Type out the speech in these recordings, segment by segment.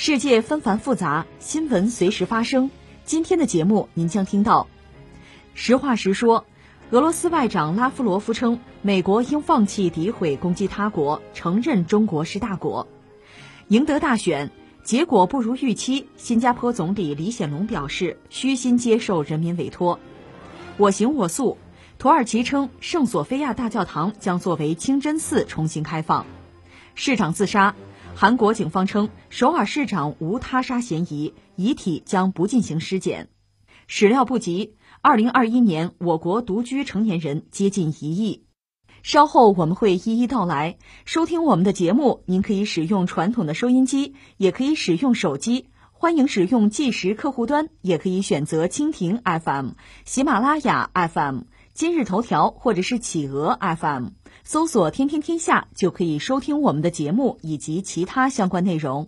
世界纷繁复杂，新闻随时发生。今天的节目您将听到：实话实说，俄罗斯外长拉夫罗夫称，美国应放弃诋毁攻击他国，承认中国是大国。赢得大选。结果不如预期，新加坡总理李显龙表示虚心接受人民委托。我行我素，土耳其称圣索菲亚大教堂将作为清真寺重新开放。市长自杀，韩国警方称首尔市长无他杀嫌疑，遗体将不进行尸检。始料不及，二零二一年我国独居成年人接近一亿。稍后我们会一一道来。收听我们的节目，您可以使用传统的收音机，也可以使用手机。欢迎使用计时客户端，也可以选择蜻蜓 FM、喜马拉雅 FM、今日头条或者是企鹅 FM，搜索“天天天下”就可以收听我们的节目以及其他相关内容。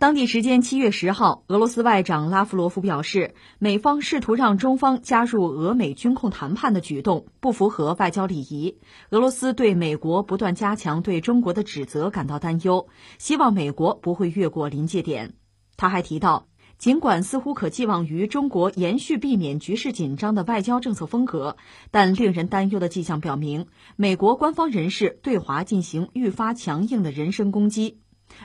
当地时间七月十号，俄罗斯外长拉夫罗夫表示，美方试图让中方加入俄美军控谈判的举动不符合外交礼仪。俄罗斯对美国不断加强对中国的指责感到担忧，希望美国不会越过临界点。他还提到，尽管似乎可寄望于中国延续避免局势紧张的外交政策风格，但令人担忧的迹象表明，美国官方人士对华进行愈发强硬的人身攻击。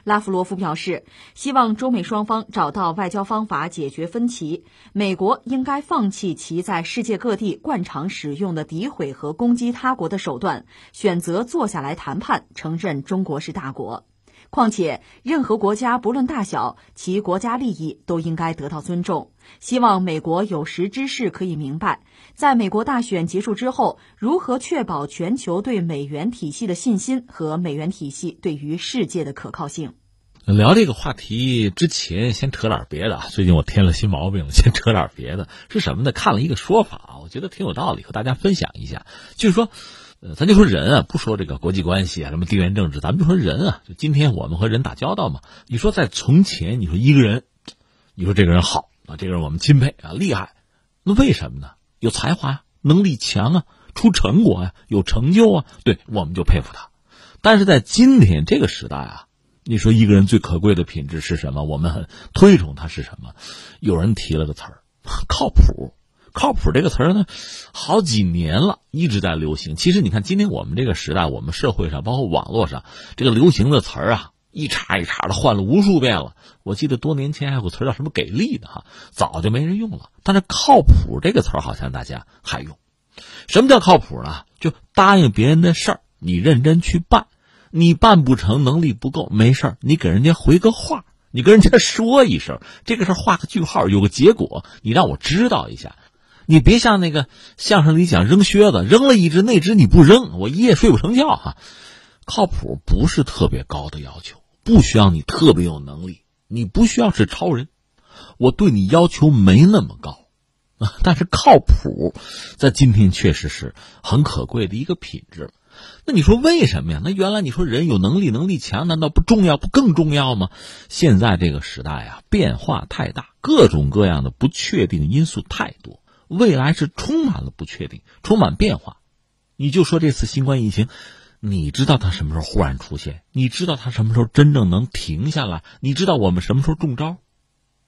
拉夫罗夫表示，希望中美双方找到外交方法解决分歧。美国应该放弃其在世界各地惯常使用的诋毁和攻击他国的手段，选择坐下来谈判，承认中国是大国。况且，任何国家不论大小，其国家利益都应该得到尊重。希望美国有识之士可以明白，在美国大选结束之后，如何确保全球对美元体系的信心和美元体系对于世界的可靠性。聊这个话题之前，先扯点别的啊。最近我添了新毛病，先扯点别的。是什么呢？看了一个说法，我觉得挺有道理，和大家分享一下。就是说。呃，咱就说人啊，不说这个国际关系啊，什么地缘政治，咱们就说人啊。就今天我们和人打交道嘛。你说在从前，你说一个人，你说这个人好啊，这个人我们钦佩啊，厉害。那为什么呢？有才华呀，能力强啊，出成果呀，有成就啊，对，我们就佩服他。但是在今天这个时代啊，你说一个人最可贵的品质是什么？我们很推崇他是什么？有人提了个词儿，靠谱。靠谱这个词儿呢，好几年了，一直在流行。其实你看，今天我们这个时代，我们社会上，包括网络上，这个流行的词儿啊，一茬一茬的换了无数遍了。我记得多年前还有个词叫什么“给力”的哈，早就没人用了。但是“靠谱”这个词好像大家还用。什么叫靠谱呢？就答应别人的事儿，你认真去办，你办不成，能力不够，没事儿，你给人家回个话，你跟人家说一声，这个事儿画个句号，有个结果，你让我知道一下。你别像那个相声里讲扔靴子，扔了一只，那只你不扔，我一夜睡不成觉哈。靠谱不是特别高的要求，不需要你特别有能力，你不需要是超人，我对你要求没那么高啊。但是靠谱，在今天确实是很可贵的一个品质。那你说为什么呀？那原来你说人有能力，能力强，难道不重要，不更重要吗？现在这个时代啊，变化太大，各种各样的不确定因素太多。未来是充满了不确定，充满变化。你就说这次新冠疫情，你知道它什么时候忽然出现？你知道它什么时候真正能停下来？你知道我们什么时候中招？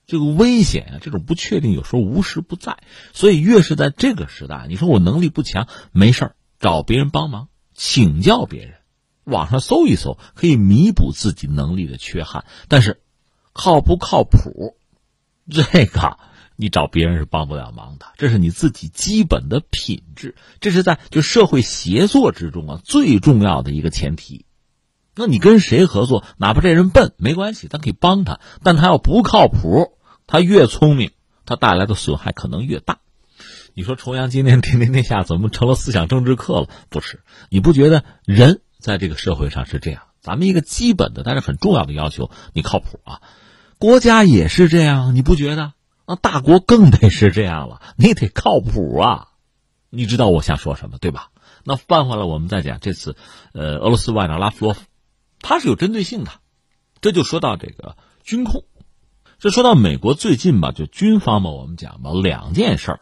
这个危险啊，这种不确定有时候无时不在。所以越是在这个时代，你说我能力不强，没事找别人帮忙，请教别人，网上搜一搜，可以弥补自己能力的缺憾。但是，靠不靠谱？这个。你找别人是帮不了忙的，这是你自己基本的品质，这是在就社会协作之中啊最重要的一个前提。那你跟谁合作，哪怕这人笨没关系，咱可以帮他，但他要不靠谱，他越聪明，他带来的损害可能越大。你说重阳今天天天天下怎么成了思想政治课了？不是，你不觉得人在这个社会上是这样？咱们一个基本的但是很重要的要求，你靠谱啊。国家也是这样，你不觉得？那大国更得是这样了，你得靠谱啊。你知道我想说什么对吧？那翻回来我们再讲这次，呃，俄罗斯外长拉夫罗夫，他是有针对性的。这就说到这个军控，这说到美国最近吧，就军方嘛，我们讲吧，两件事儿，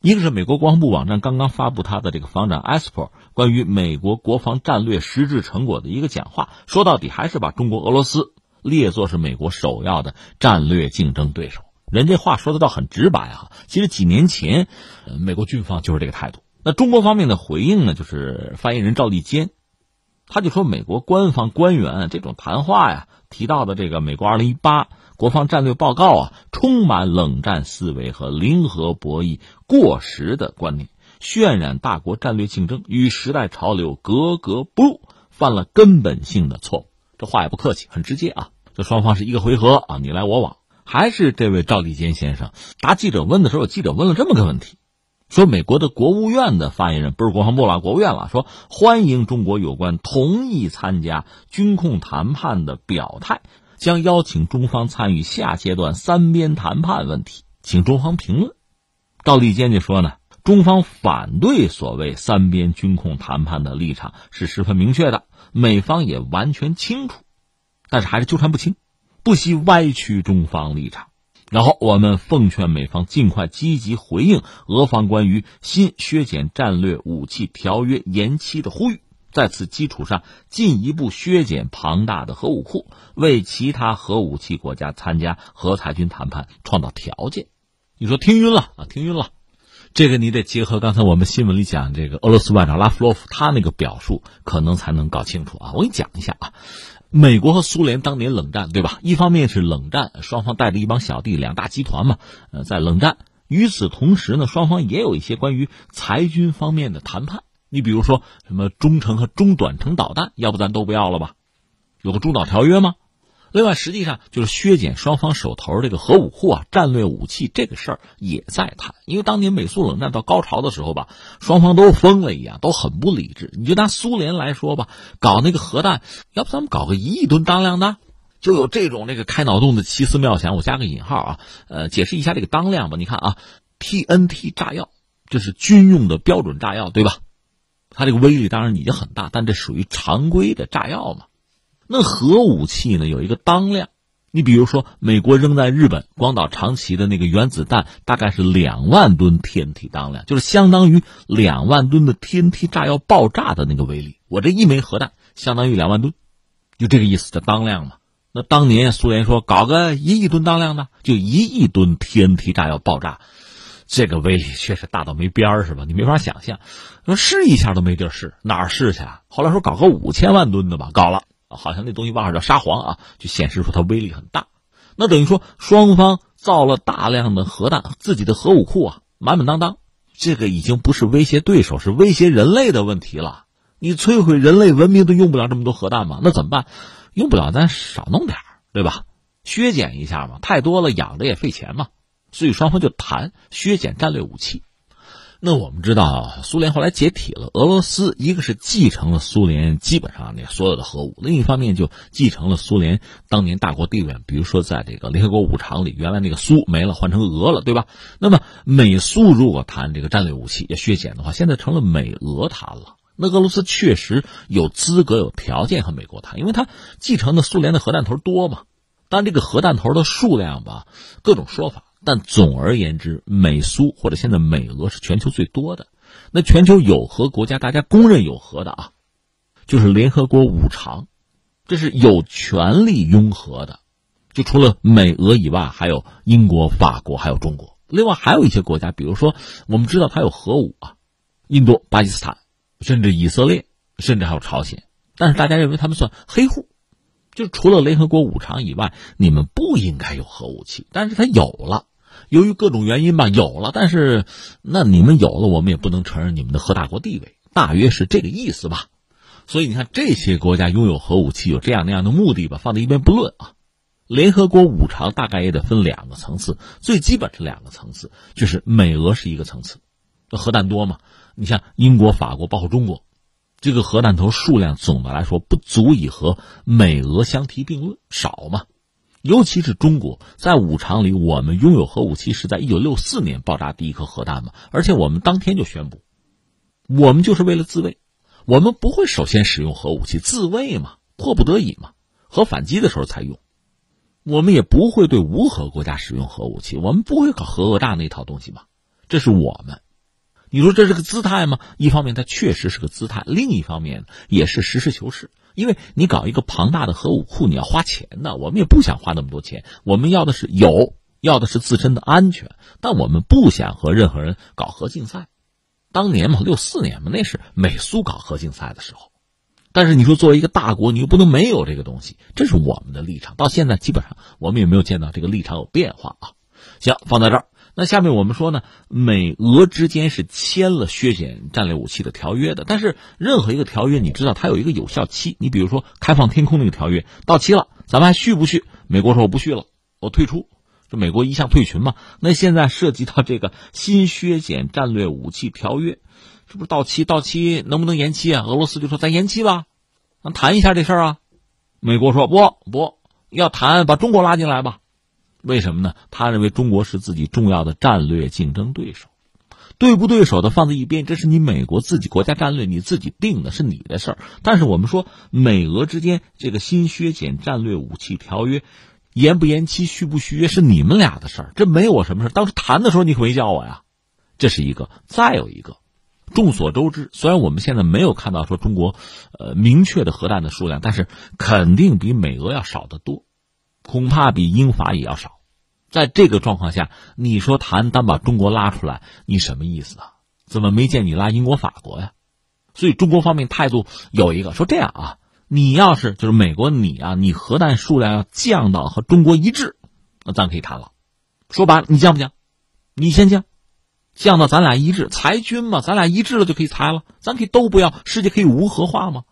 一个是美国国防部网站刚刚发布他的这个防长 ESPO 关于美国国防战略实质成果的一个讲话，说到底还是把中国、俄罗斯列作是美国首要的战略竞争对手。人这话说的倒很直白啊，其实几年前，美国军方就是这个态度。那中国方面的回应呢，就是发言人赵立坚。他就说，美国官方官员这种谈话呀，提到的这个美国二零一八国防战略报告啊，充满冷战思维和零和博弈过时的观念，渲染大国战略竞争与时代潮流格格不入，犯了根本性的错误。这话也不客气，很直接啊。这双方是一个回合啊，你来我往。还是这位赵立坚先生答记者问的时候，记者问了这么个问题。说美国的国务院的发言人不是国防部了，国务院了。说欢迎中国有关同意参加军控谈判的表态，将邀请中方参与下阶段三边谈判问题，请中方评论。赵立坚就说呢，中方反对所谓三边军控谈判的立场是十分明确的，美方也完全清楚，但是还是纠缠不清，不惜歪曲中方立场。然后我们奉劝美方尽快积极回应俄方关于新削减战略武器条约延期的呼吁，在此基础上进一步削减庞大的核武库，为其他核武器国家参加核裁军谈判创造条件。你说听晕了啊？听晕了，这个你得结合刚才我们新闻里讲这个俄罗斯外长拉夫罗夫他那个表述，可能才能搞清楚啊。我给你讲一下啊。美国和苏联当年冷战，对吧？一方面是冷战，双方带着一帮小弟，两大集团嘛，呃，在冷战。与此同时呢，双方也有一些关于裁军方面的谈判。你比如说什么中程和中短程导弹，要不咱都不要了吧？有个中导条约吗？另外，实际上就是削减双方手头这个核武库啊，战略武器这个事儿也在谈。因为当年美苏冷战到高潮的时候吧，双方都疯了一样，都很不理智。你就拿苏联来说吧，搞那个核弹，要不咱们搞个一亿吨当量的，就有这种那个开脑洞的奇思妙想。我加个引号啊，呃，解释一下这个当量吧。你看啊，TNT 炸药，这是军用的标准炸药，对吧？它这个威力当然已经很大，但这属于常规的炸药嘛。那核武器呢？有一个当量，你比如说，美国扔在日本广岛长崎的那个原子弹，大概是两万吨 TNT 当量，就是相当于两万吨的 TNT 炸药爆炸的那个威力。我这一枚核弹相当于两万吨，就这个意思的当量嘛。那当年苏联说搞个一亿吨当量的，就一亿吨 TNT 炸药爆炸，这个威力确实大到没边儿，是吧？你没法想象，说试一下都没地儿试，哪儿试去啊？后来说搞个五千万吨的吧，搞了。好像那东西外号叫沙皇啊，就显示出它威力很大。那等于说双方造了大量的核弹，自己的核武库啊满满当当。这个已经不是威胁对手，是威胁人类的问题了。你摧毁人类文明都用不了这么多核弹吗？那怎么办？用不了咱少弄点对吧？削减一下嘛，太多了养着也费钱嘛。所以双方就谈削减战略武器。那我们知道，苏联后来解体了。俄罗斯一个是继承了苏联基本上那所有的核武，另一方面就继承了苏联当年大国地位。比如说，在这个联合国五常里，原来那个苏没了，换成俄了，对吧？那么美苏如果谈这个战略武器要削减的话，现在成了美俄谈了。那俄罗斯确实有资格、有条件和美国谈，因为它继承的苏联的核弹头多嘛。但这个核弹头的数量吧，各种说法。但总而言之，美苏或者现在美俄是全球最多的。那全球有核国家，大家公认有核的啊，就是联合国五常，这是有权利拥核的。就除了美俄以外，还有英国、法国，还有中国。另外还有一些国家，比如说我们知道它有核武啊，印度、巴基斯坦，甚至以色列，甚至还有朝鲜。但是大家认为他们算黑户。就除了联合国五常以外，你们不应该有核武器，但是它有了。由于各种原因吧，有了，但是那你们有了，我们也不能承认你们的核大国地位，大约是这个意思吧。所以你看，这些国家拥有核武器有这样那样的目的吧，放在一边不论啊。联合国五常大概也得分两个层次，最基本是两个层次，就是美俄是一个层次，核弹多吗？你像英国、法国，包括中国，这个核弹头数量总的来说不足以和美俄相提并论，少嘛。尤其是中国，在五常里，我们拥有核武器是在一九六四年爆炸第一颗核弹嘛，而且我们当天就宣布，我们就是为了自卫，我们不会首先使用核武器自卫嘛，迫不得已嘛，核反击的时候才用。我们也不会对无核国家使用核武器，我们不会搞核讹诈那套东西嘛，这是我们。你说这是个姿态吗？一方面它确实是个姿态，另一方面也是实事求是。因为你搞一个庞大的核武库，你要花钱的，我们也不想花那么多钱。我们要的是有，要的是自身的安全，但我们不想和任何人搞核竞赛。当年嘛，六四年嘛，那是美苏搞核竞赛的时候。但是你说作为一个大国，你又不能没有这个东西，这是我们的立场。到现在基本上我们也没有见到这个立场有变化啊。行，放在这儿。那下面我们说呢，美俄之间是签了削减战略武器的条约的，但是任何一个条约，你知道它有一个有效期。你比如说开放天空那个条约到期了，咱们还续不续？美国说我不续了，我退出。这美国一向退群嘛。那现在涉及到这个新削减战略武器条约，这不是到期？到期能不能延期啊？俄罗斯就说咱延期吧，咱谈一下这事儿啊。美国说不不要谈，把中国拉进来吧。为什么呢？他认为中国是自己重要的战略竞争对手，对不对手的放在一边，这是你美国自己国家战略，你自己定的是你的事儿。但是我们说美俄之间这个新削减战略武器条约，延不延期、续不续约是你们俩的事儿，这没我什么事当时谈的时候你可没叫我呀，这是一个。再有一个，众所周知，虽然我们现在没有看到说中国，呃，明确的核弹的数量，但是肯定比美俄要少得多，恐怕比英法也要少。在这个状况下，你说谈单把中国拉出来，你什么意思啊？怎么没见你拉英国、法国呀？所以中国方面态度有一个说这样啊，你要是就是美国你啊，你核弹数量要降到和中国一致，那咱可以谈了。说白了，你降不降？你先降，降到咱俩一致，裁军嘛，咱俩一致了就可以裁了，咱可以都不要，世界可以无核化吗？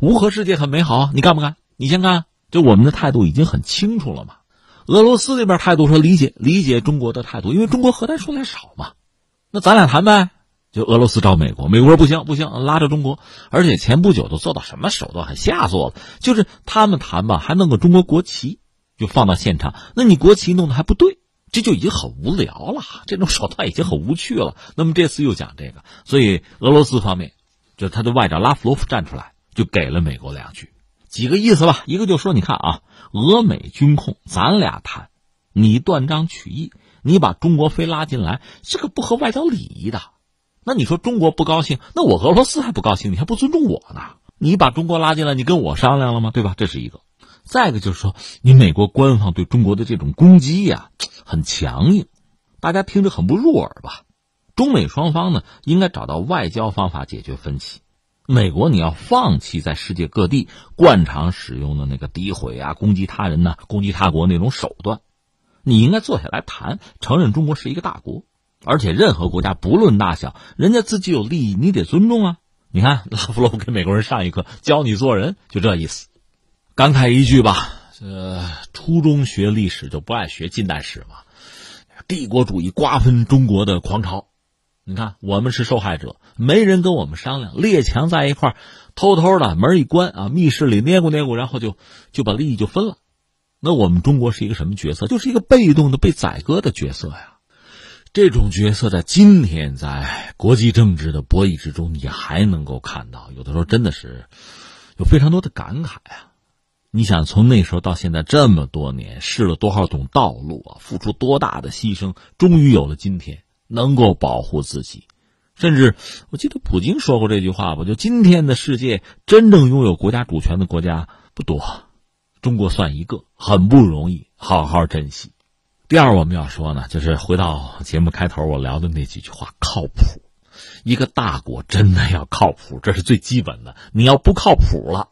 无核世界很美好啊，你干不干？你先干，就我们的态度已经很清楚了嘛。俄罗斯那边态度说理解理解中国的态度，因为中国核弹数量少嘛，那咱俩谈呗。就俄罗斯找美国，美国说不行不行，拉着中国，而且前不久都做到什么手段，很下作了，就是他们谈吧，还弄个中国国旗，就放到现场。那你国旗弄得还不对，这就已经很无聊了，这种手段已经很无趣了。那么这次又讲这个，所以俄罗斯方面，就他的外长拉夫罗夫站出来，就给了美国两句。几个意思吧，一个就说，你看啊，俄美军控，咱俩谈，你断章取义，你把中国非拉进来，这个不合外交礼仪的。那你说中国不高兴，那我俄罗斯还不高兴，你还不尊重我呢？你把中国拉进来，你跟我商量了吗？对吧？这是一个。再一个就是说，你美国官方对中国的这种攻击呀，很强硬，大家听着很不入耳吧？中美双方呢，应该找到外交方法解决分歧。美国，你要放弃在世界各地惯常使用的那个诋毁啊、攻击他人呐、攻击他国那种手段，你应该坐下来谈，承认中国是一个大国，而且任何国家不论大小，人家自己有利益，你得尊重啊。你看拉夫罗夫给美国人上一课，教你做人，就这意思。感慨一句吧，这初中学历史就不爱学近代史嘛，帝国主义瓜分中国的狂潮。你看，我们是受害者，没人跟我们商量，列强在一块偷偷的门一关啊，密室里捏咕捏咕，然后就就把利益就分了。那我们中国是一个什么角色？就是一个被动的被宰割的角色呀。这种角色在今天在国际政治的博弈之中，你还能够看到，有的时候真的是有非常多的感慨啊。你想，从那时候到现在这么多年，试了多少种道路啊，付出多大的牺牲，终于有了今天。能够保护自己，甚至我记得普京说过这句话吧？就今天的世界，真正拥有国家主权的国家不多，中国算一个，很不容易，好好珍惜。第二，我们要说呢，就是回到节目开头我聊的那几句话，靠谱。一个大国真的要靠谱，这是最基本的。你要不靠谱了，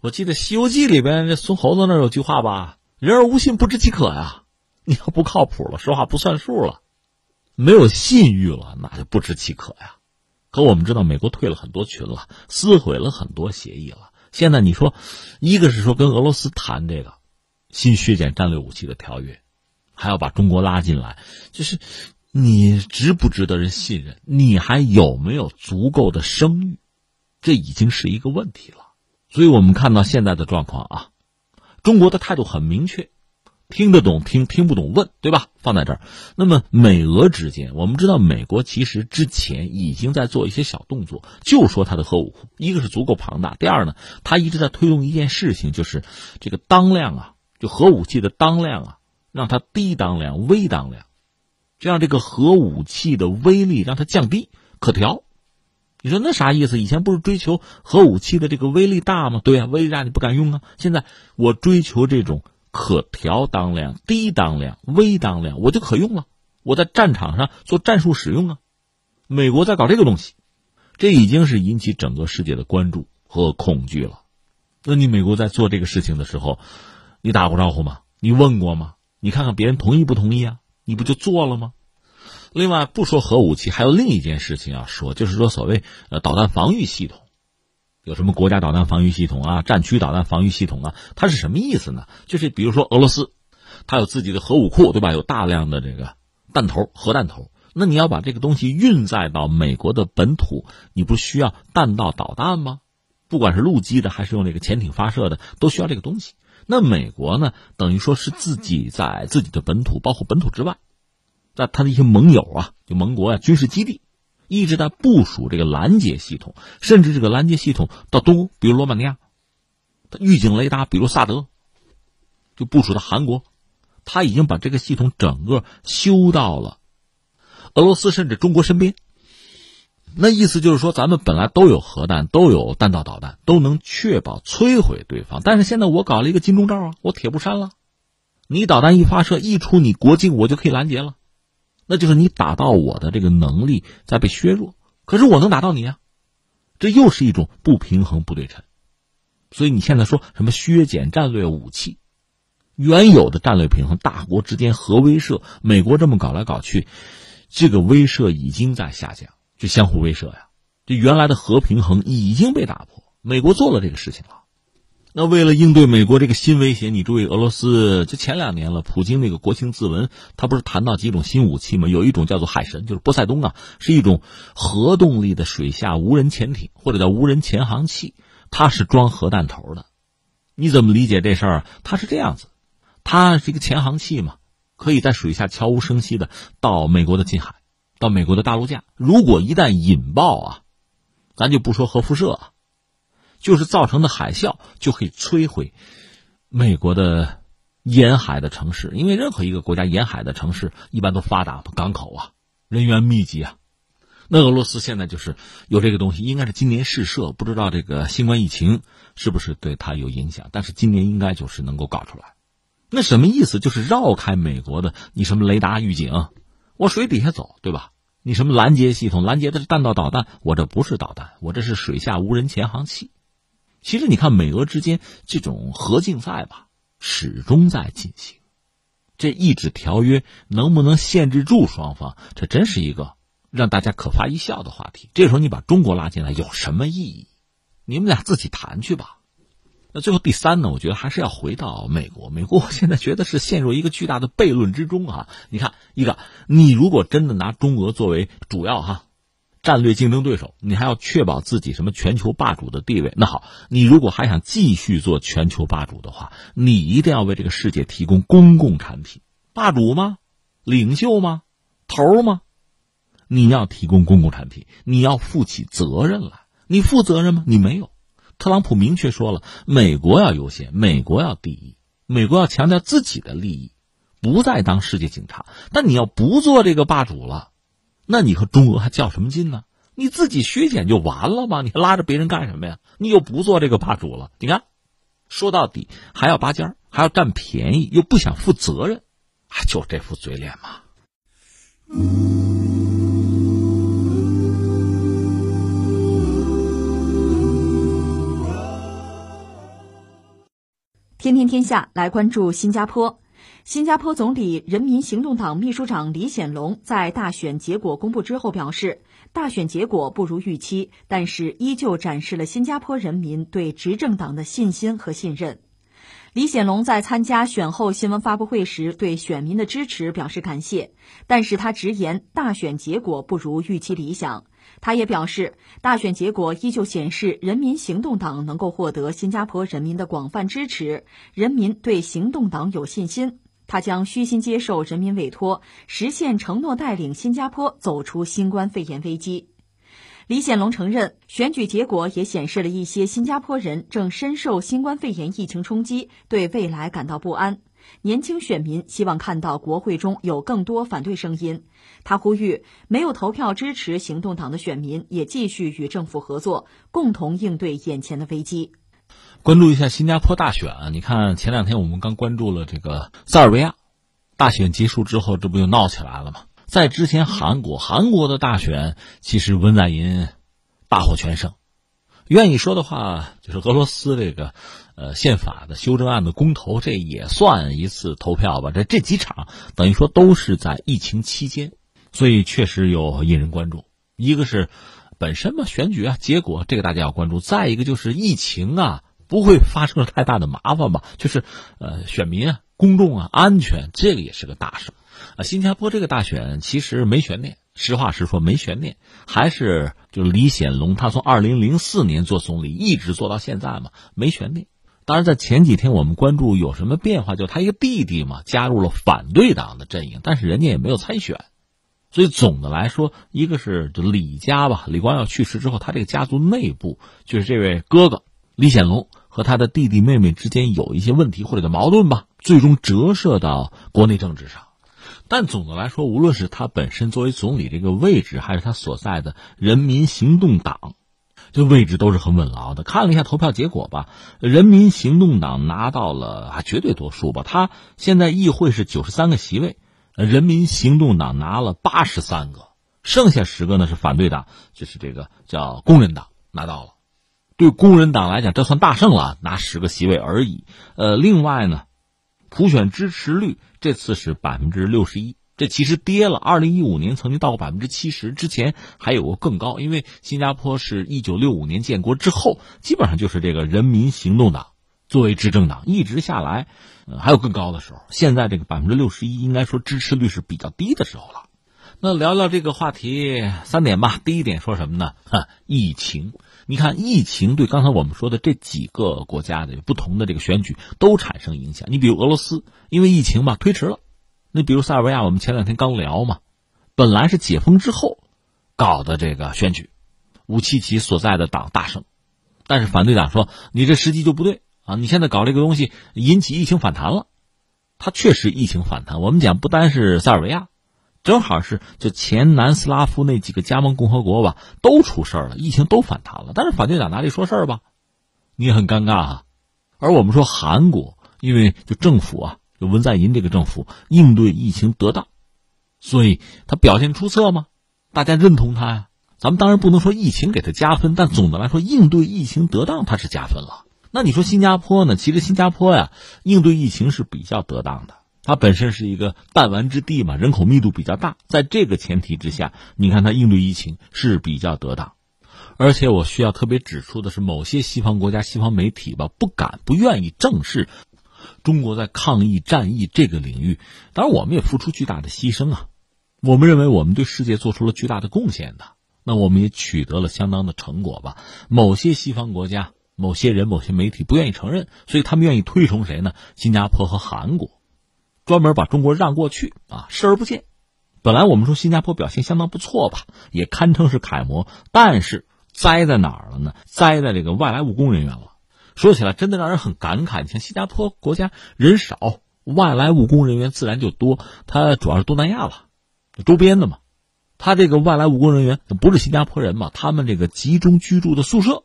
我记得《西游记》里边这孙猴子那有句话吧：“人而无信，不知其可呀。”你要不靠谱了，说话不算数了。没有信誉了，那就不知其可呀。可我们知道，美国退了很多群了，撕毁了很多协议了。现在你说，一个是说跟俄罗斯谈这个新削减战略武器的条约，还要把中国拉进来，就是你值不值得人信任？你还有没有足够的声誉？这已经是一个问题了。所以我们看到现在的状况啊，中国的态度很明确，听得懂听，听不懂问，对吧？放在这儿。那么美俄之间，我们知道美国其实之前已经在做一些小动作，就说它的核武库，一个是足够庞大，第二呢，它一直在推动一件事情，就是这个当量啊，就核武器的当量啊，让它低当量、微当量。这样，这个核武器的威力让它降低，可调。你说那啥意思？以前不是追求核武器的这个威力大吗？对呀，威力大你不敢用啊。现在我追求这种可调当量、低当量、微当量，我就可用了。我在战场上做战术使用啊。美国在搞这个东西，这已经是引起整个世界的关注和恐惧了。那你美国在做这个事情的时候，你打过招呼吗？你问过吗？你看看别人同意不同意啊？你不就做了吗？另外，不说核武器，还有另一件事情要说，就是说所谓呃导弹防御系统，有什么国家导弹防御系统啊，战区导弹防御系统啊，它是什么意思呢？就是比如说俄罗斯，它有自己的核武库，对吧？有大量的这个弹头、核弹头，那你要把这个东西运载到美国的本土，你不需要弹道导弹吗？不管是陆基的还是用这个潜艇发射的，都需要这个东西。那美国呢，等于说是自己在自己的本土，包括本土之外，在他的一些盟友啊，就盟国啊，军事基地，一直在部署这个拦截系统，甚至这个拦截系统到东，比如罗马尼亚，预警雷达，比如萨德，就部署到韩国，他已经把这个系统整个修到了俄罗斯甚至中国身边。那意思就是说，咱们本来都有核弹，都有弹道导弹，都能确保摧毁对方。但是现在我搞了一个金钟罩啊，我铁布衫了，你导弹一发射一出你国境，我就可以拦截了。那就是你打到我的这个能力在被削弱，可是我能打到你啊，这又是一种不平衡、不对称。所以你现在说什么削减战略武器，原有的战略平衡，大国之间核威慑，美国这么搞来搞去，这个威慑已经在下降。就相互威慑呀，这原来的核平衡已经被打破。美国做了这个事情了。那为了应对美国这个新威胁，你注意，俄罗斯就前两年了，普京那个国情自文，他不是谈到几种新武器吗？有一种叫做海神，就是波塞冬啊，是一种核动力的水下无人潜艇，或者叫无人潜航器，它是装核弹头的。你怎么理解这事儿？它是这样子，它是一个潜航器嘛，可以在水下悄无声息的到美国的近海。到美国的大陆架，如果一旦引爆啊，咱就不说核辐射啊，就是造成的海啸就可以摧毁美国的沿海的城市，因为任何一个国家沿海的城市一般都发达，港口啊，人员密集啊。那俄罗斯现在就是有这个东西，应该是今年试射，不知道这个新冠疫情是不是对它有影响，但是今年应该就是能够搞出来。那什么意思？就是绕开美国的你什么雷达预警。我水底下走，对吧？你什么拦截系统？拦截的是弹道导弹，我这不是导弹，我这是水下无人潜航器。其实你看，美俄之间这种核竞赛吧，始终在进行。这一纸条约能不能限制住双方？这真是一个让大家可发一笑的话题。这时候你把中国拉进来有什么意义？你们俩自己谈去吧。那最后第三呢？我觉得还是要回到美国。美国现在觉得是陷入一个巨大的悖论之中啊！你看，一个你如果真的拿中俄作为主要哈战略竞争对手，你还要确保自己什么全球霸主的地位。那好，你如果还想继续做全球霸主的话，你一定要为这个世界提供公共产品。霸主吗？领袖吗？头吗？你要提供公共产品，你要负起责任来。你负责任吗？你没有。特朗普明确说了，美国要优先，美国要第一，美国要强调自己的利益，不再当世界警察。但你要不做这个霸主了，那你和中俄还较什么劲呢？你自己削减就完了吗？你还拉着别人干什么呀？你又不做这个霸主了，你看，说到底还要拔尖，还要占便宜，又不想负责任，就这副嘴脸嘛。天天天下来关注新加坡。新加坡总理人民行动党秘书长李显龙在大选结果公布之后表示，大选结果不如预期，但是依旧展示了新加坡人民对执政党的信心和信任。李显龙在参加选后新闻发布会时，对选民的支持表示感谢，但是他直言大选结果不如预期理想。他也表示，大选结果依旧显示人民行动党能够获得新加坡人民的广泛支持，人民对行动党有信心。他将虚心接受人民委托，实现承诺，带领新加坡走出新冠肺炎危机。李显龙承认，选举结果也显示了一些新加坡人正深受新冠肺炎疫情冲击，对未来感到不安。年轻选民希望看到国会中有更多反对声音。他呼吁没有投票支持行动党的选民也继续与政府合作，共同应对眼前的危机。关注一下新加坡大选啊！你看前两天我们刚关注了这个塞尔维亚大选结束之后，这不就闹起来了吗？在之前，韩国韩国的大选其实文在寅大获全胜。愿意说的话，就是俄罗斯这个呃宪法的修正案的公投，这也算一次投票吧。这这几场等于说都是在疫情期间，所以确实有引人关注。一个是本身嘛，选举啊，结果这个大家要关注；再一个就是疫情啊，不会发生太大的麻烦吧？就是呃，选民啊、公众啊、安全，这个也是个大事。啊，新加坡这个大选其实没悬念，实话实说没悬念，还是就李显龙他从二零零四年做总理一直做到现在嘛，没悬念。当然，在前几天我们关注有什么变化，就他一个弟弟嘛加入了反对党的阵营，但是人家也没有参选，所以总的来说，一个是就李家吧，李光耀去世之后，他这个家族内部就是这位哥哥李显龙和他的弟弟妹妹之间有一些问题或者叫矛盾吧，最终折射到国内政治上。但总的来说，无论是他本身作为总理这个位置，还是他所在的人民行动党，这位置都是很稳牢的。看了一下投票结果吧，人民行动党拿到了啊绝对多数吧，他现在议会是九十三个席位，人民行动党拿了八十三个，剩下十个呢是反对党，就是这个叫工人党拿到了。对工人党来讲，这算大胜了，拿十个席位而已。呃，另外呢。普选支持率这次是百分之六十一，这其实跌了。二零一五年曾经到过百分之七十，之前还有过更高。因为新加坡是一九六五年建国之后，基本上就是这个人民行动党作为执政党，一直下来，还有更高的时候。现在这个百分之六十一，应该说支持率是比较低的时候了。那聊聊这个话题三点吧。第一点说什么呢？哈，疫情。你看，疫情对刚才我们说的这几个国家的不同的这个选举都产生影响。你比如俄罗斯，因为疫情嘛推迟了；那比如塞尔维亚，我们前两天刚聊嘛，本来是解封之后搞的这个选举，武契奇所在的党大胜，但是反对党说你这时机就不对啊！你现在搞这个东西引起疫情反弹了，他确实疫情反弹。我们讲不单是塞尔维亚。正好是就前南斯拉夫那几个加盟共和国吧，都出事了，疫情都反弹了。但是反对党哪里说事儿吧？你也很尴尬啊。而我们说韩国，因为就政府啊，就文在寅这个政府应对疫情得当，所以他表现出色吗？大家认同他呀。咱们当然不能说疫情给他加分，但总的来说应对疫情得当，他是加分了。那你说新加坡呢？其实新加坡呀，应对疫情是比较得当的。它本身是一个弹丸之地嘛，人口密度比较大，在这个前提之下，你看它应对疫情是比较得当。而且我需要特别指出的是，某些西方国家、西方媒体吧，不敢、不愿意正视中国在抗疫战役这个领域。当然，我们也付出巨大的牺牲啊。我们认为我们对世界做出了巨大的贡献的，那我们也取得了相当的成果吧。某些西方国家、某些人、某些媒体不愿意承认，所以他们愿意推崇谁呢？新加坡和韩国。专门把中国让过去啊，视而不见。本来我们说新加坡表现相当不错吧，也堪称是楷模，但是栽在哪儿了呢？栽在这个外来务工人员了。说起来真的让人很感慨。像新加坡国家人少，外来务工人员自然就多。它主要是东南亚了，周边的嘛。他这个外来务工人员不是新加坡人嘛？他们这个集中居住的宿舍。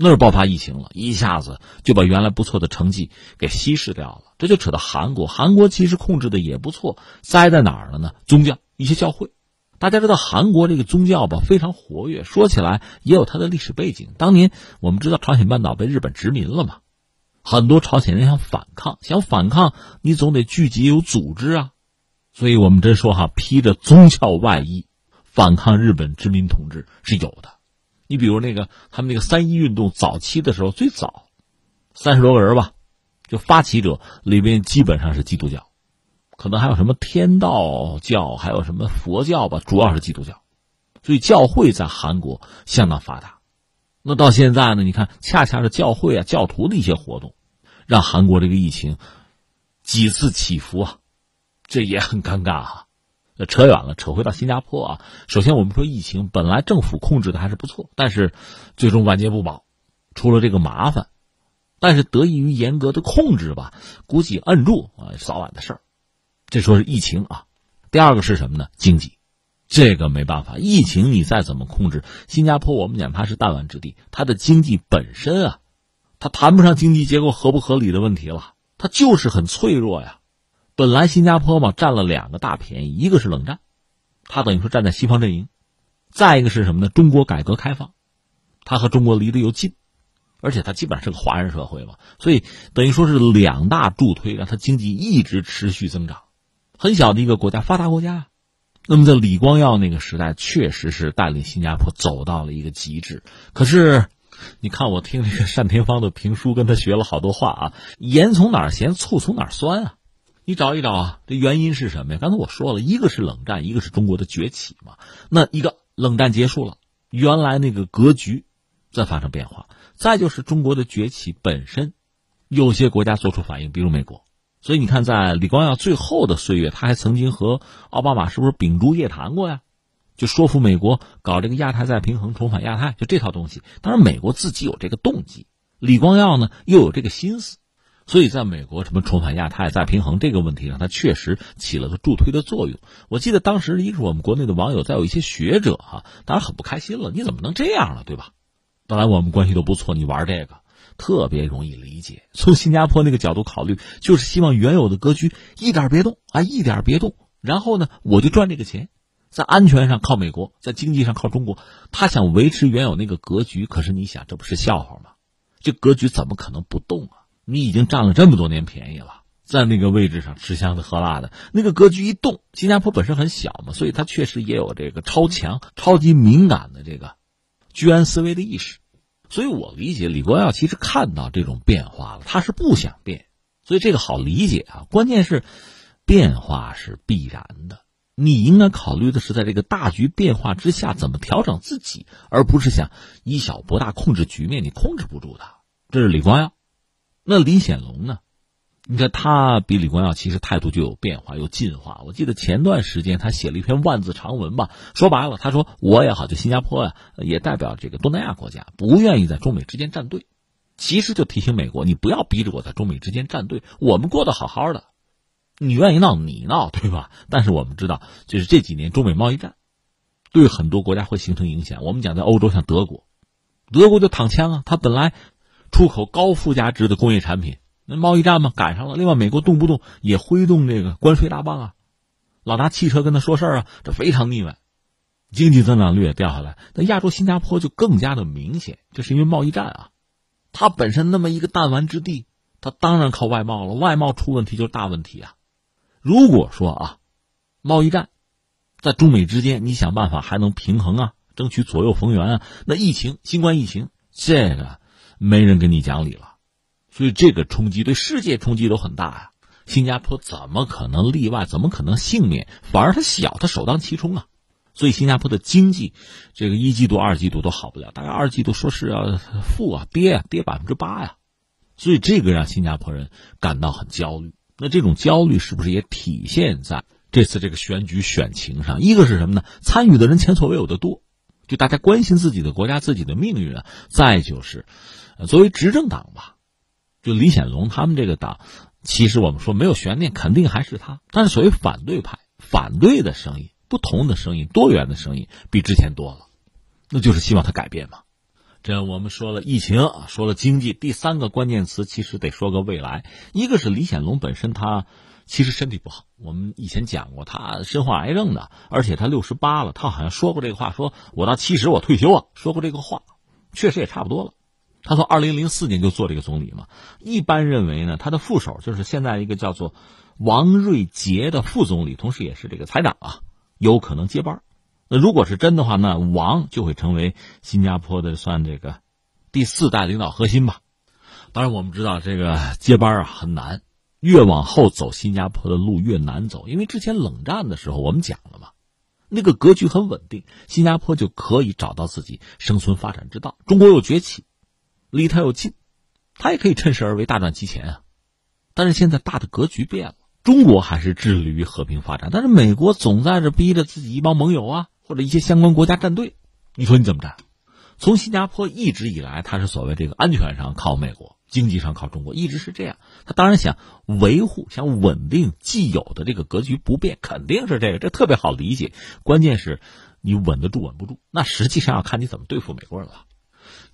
那儿爆发疫情了，一下子就把原来不错的成绩给稀释掉了。这就扯到韩国，韩国其实控制的也不错，栽在哪儿了呢？宗教一些教会，大家知道韩国这个宗教吧非常活跃，说起来也有它的历史背景。当年我们知道朝鲜半岛被日本殖民了嘛，很多朝鲜人想反抗，想反抗你总得聚集有组织啊，所以我们真说哈，披着宗教外衣反抗日本殖民统治是有的。你比如那个他们那个三一运动早期的时候，最早三十多个人吧，就发起者里边基本上是基督教，可能还有什么天道教，还有什么佛教吧，主要是基督教，所以教会在韩国相当发达。那到现在呢，你看，恰恰是教会啊、教徒的一些活动，让韩国这个疫情几次起伏啊，这也很尴尬哈。扯远了，扯回到新加坡啊。首先，我们说疫情本来政府控制的还是不错，但是最终万劫不保，出了这个麻烦。但是得益于严格的控制吧，估计摁住啊，早晚的事儿。这说是疫情啊。第二个是什么呢？经济，这个没办法，疫情你再怎么控制，新加坡我们讲它是弹丸之地，它的经济本身啊，它谈不上经济结构合不合理的问题了，它就是很脆弱呀。本来新加坡嘛占了两个大便宜，一个是冷战，他等于说站在西方阵营；再一个是什么呢？中国改革开放，他和中国离得又近，而且他基本上是个华人社会嘛，所以等于说是两大助推，让他经济一直持续增长。很小的一个国家，发达国家。那么在李光耀那个时代，确实是带领新加坡走到了一个极致。可是，你看我听这个单田芳的评书，跟他学了好多话啊，盐从哪儿咸，醋从哪儿酸啊。你找一找啊，这原因是什么呀？刚才我说了一个是冷战，一个是中国的崛起嘛。那一个冷战结束了，原来那个格局在发生变化；再就是中国的崛起本身，有些国家做出反应，比如美国。所以你看，在李光耀最后的岁月，他还曾经和奥巴马是不是秉烛夜谈过呀？就说服美国搞这个亚太再平衡，重返亚太，就这套东西。当然，美国自己有这个动机，李光耀呢又有这个心思。所以，在美国什么重返亚太再平衡这个问题上，它确实起了个助推的作用。我记得当时，一个是我们国内的网友，再有一些学者哈，当然很不开心了。你怎么能这样了，对吧？当然我们关系都不错，你玩这个特别容易理解。从新加坡那个角度考虑，就是希望原有的格局一点别动啊，一点别动。然后呢，我就赚这个钱，在安全上靠美国，在经济上靠中国。他想维持原有那个格局，可是你想，这不是笑话吗？这格局怎么可能不动啊？你已经占了这么多年便宜了，在那个位置上吃香的喝辣的，那个格局一动，新加坡本身很小嘛，所以它确实也有这个超强、超级敏感的这个居安思危的意识。所以我理解李光耀其实看到这种变化了，他是不想变，所以这个好理解啊。关键是变化是必然的，你应该考虑的是在这个大局变化之下怎么调整自己，而不是想以小博大控制局面，你控制不住的。这是李光耀。那李显龙呢？你看他比李光耀其实态度就有变化，有进化。我记得前段时间他写了一篇万字长文吧，说白了，他说我也好，就新加坡呀，也代表这个东南亚国家，不愿意在中美之间站队。其实就提醒美国，你不要逼着我在中美之间站队，我们过得好好的，你愿意闹你闹，对吧？但是我们知道，就是这几年中美贸易战，对很多国家会形成影响。我们讲在欧洲，像德国，德国就躺枪啊，他本来。出口高附加值的工业产品，那贸易战嘛赶上了。另外，美国动不动也挥动这个关税大棒啊，老拿汽车跟他说事儿啊，这非常腻歪，经济增长率也掉下来。那亚洲新加坡就更加的明显，这是因为贸易战啊，它本身那么一个弹丸之地，它当然靠外贸了。外贸出问题就是大问题啊。如果说啊，贸易战在中美之间，你想办法还能平衡啊，争取左右逢源啊，那疫情，新冠疫情这个。没人跟你讲理了，所以这个冲击对世界冲击都很大呀。新加坡怎么可能例外？怎么可能幸免？反而它小，它首当其冲啊。所以新加坡的经济，这个一季度、二季度都好不了，大概二季度说是要负啊，跌啊，跌百分之八呀。所以这个让新加坡人感到很焦虑。那这种焦虑是不是也体现在这次这个选举选情上？一个是什么呢？参与的人前所未有的多，就大家关心自己的国家、自己的命运啊。再就是。作为执政党吧，就李显龙他们这个党，其实我们说没有悬念，肯定还是他。但是所谓反对派，反对的声音、不同的声音、多元的声音比之前多了，那就是希望他改变嘛。这我们说了疫情，说了经济，第三个关键词其实得说个未来。一个是李显龙本身他其实身体不好，我们以前讲过，他身患癌症的，而且他六十八了，他好像说过这个话，说我到七十我退休啊，说过这个话，确实也差不多了。他从二零零四年就做这个总理嘛，一般认为呢，他的副手就是现在一个叫做王瑞杰的副总理，同时也是这个财长啊，有可能接班。那如果是真的话，那王就会成为新加坡的算这个第四代领导核心吧。当然，我们知道这个接班啊很难，越往后走，新加坡的路越难走。因为之前冷战的时候我们讲了嘛，那个格局很稳定，新加坡就可以找到自己生存发展之道。中国又崛起，离他又近，他也可以趁势而为，大赚其钱啊。但是现在大的格局变了，中国还是致力于和平发展，但是美国总在这逼着自己一帮盟友啊，或者一些相关国家站队。你说你怎么站？从新加坡一直以来，它是所谓这个安全上靠美国，经济上靠中国，一直是这样。他当然想维护、想稳定既有的这个格局不变，肯定是这个，这特别好理解。关键是，你稳得住稳不住，那实际上要看你怎么对付美国人了。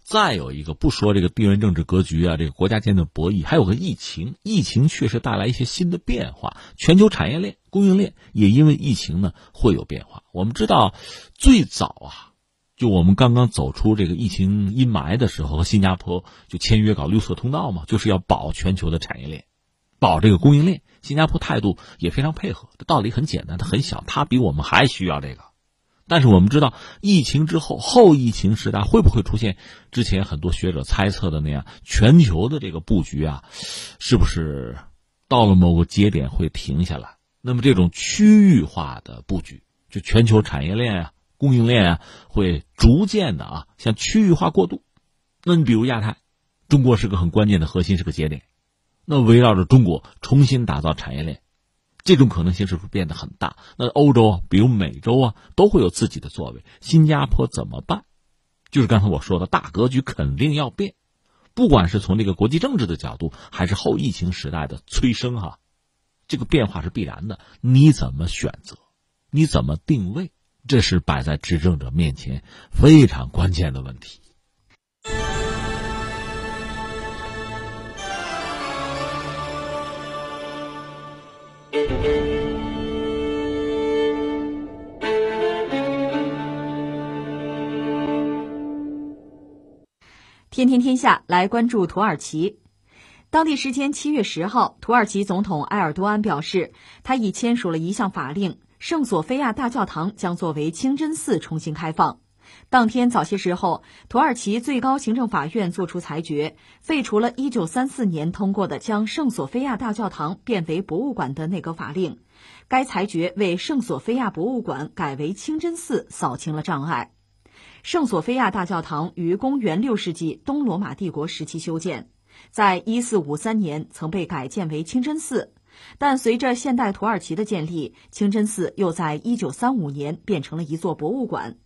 再有一个，不说这个地缘政治格局啊，这个国家间的博弈，还有个疫情，疫情确实带来一些新的变化，全球产业链、供应链也因为疫情呢会有变化。我们知道，最早啊。就我们刚刚走出这个疫情阴霾的时候，和新加坡就签约搞绿色通道嘛，就是要保全球的产业链，保这个供应链。新加坡态度也非常配合，这道理很简单，它很小，它比我们还需要这个。但是我们知道，疫情之后后疫情时代会不会出现之前很多学者猜测的那样，全球的这个布局啊，是不是到了某个节点会停下来？那么这种区域化的布局，就全球产业链啊。供应链啊，会逐渐的啊，向区域化过渡。那你比如亚太，中国是个很关键的核心，是个节点。那围绕着中国重新打造产业链，这种可能性是不是变得很大？那欧洲，比如美洲啊，都会有自己的作为。新加坡怎么办？就是刚才我说的大格局肯定要变，不管是从这个国际政治的角度，还是后疫情时代的催生哈，这个变化是必然的。你怎么选择？你怎么定位？这是摆在执政者面前非常关键的问题。天天天下来关注土耳其。当地时间七月十号，土耳其总统埃尔多安表示，他已签署了一项法令。圣索菲亚大教堂将作为清真寺重新开放。当天早些时候，土耳其最高行政法院作出裁决，废除了1934年通过的将圣索菲亚大教堂变为博物馆的内阁法令。该裁决为圣索菲亚博物馆改为清真寺扫清了障碍。圣索菲亚大教堂于公元6世纪东罗马帝国时期修建，在1453年曾被改建为清真寺。但随着现代土耳其的建立，清真寺又在一九三五年变成了一座博物馆。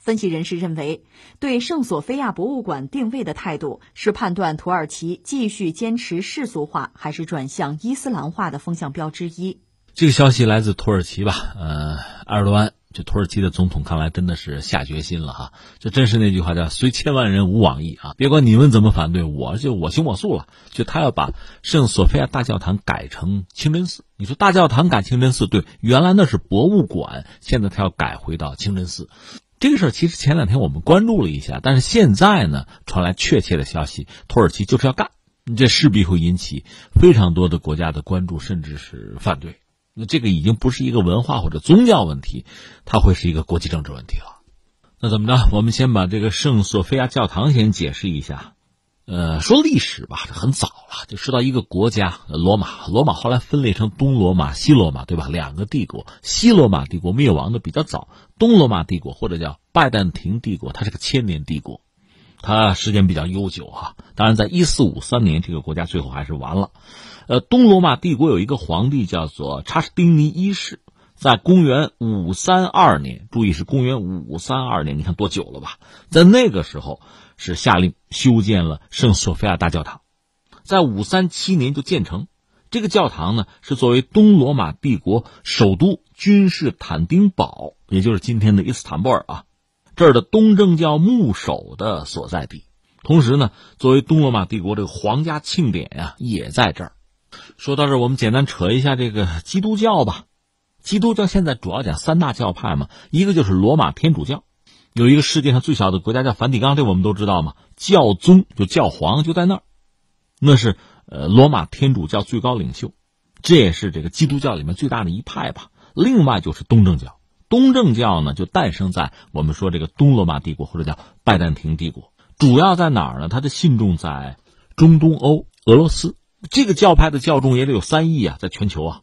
分析人士认为，对圣索菲亚博物馆定位的态度是判断土耳其继续坚持世俗化还是转向伊斯兰化的风向标之一。这个消息来自土耳其吧？呃，埃尔多安。这土耳其的总统看来真的是下决心了哈，这真是那句话叫“虽千万人吾往矣”啊！别管你们怎么反对，我就我行我素了。就他要把圣索菲亚大教堂改成清真寺。你说大教堂改清真寺，对，原来那是博物馆，现在他要改回到清真寺。这个事儿其实前两天我们关注了一下，但是现在呢传来确切的消息，土耳其就是要干，这势必会引起非常多的国家的关注，甚至是反对。那这个已经不是一个文化或者宗教问题，它会是一个国际政治问题了。那怎么着？我们先把这个圣索菲亚教堂先解释一下。呃，说历史吧，很早了，就说到一个国家罗马。罗马后来分裂成东罗马、西罗马，对吧？两个帝国。西罗马帝国灭亡的比较早，东罗马帝国或者叫拜占庭帝国，它是个千年帝国，它时间比较悠久哈。当然，在一四五三年，这个国家最后还是完了。呃，东罗马帝国有一个皇帝叫做查士丁尼一世，在公元五三二年，注意是公元五三二年，你看多久了吧？在那个时候是下令修建了圣索菲亚大教堂，在五三七年就建成。这个教堂呢，是作为东罗马帝国首都君士坦丁堡，也就是今天的伊斯坦布尔啊，这儿的东正教牧首的所在地。同时呢，作为东罗马帝国这个皇家庆典呀，也在这儿。说到这儿，我们简单扯一下这个基督教吧。基督教现在主要讲三大教派嘛，一个就是罗马天主教，有一个世界上最小的国家叫梵蒂冈，这我们都知道嘛。教宗就教皇就在那儿，那是呃罗马天主教最高领袖，这也是这个基督教里面最大的一派吧。另外就是东正教，东正教呢就诞生在我们说这个东罗马帝国或者叫拜占庭帝国，主要在哪儿呢？它的信众在。中东欧、俄罗斯。这个教派的教众也得有三亿啊，在全球啊，